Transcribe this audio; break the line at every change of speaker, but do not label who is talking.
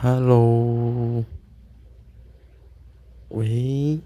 Hello，喂。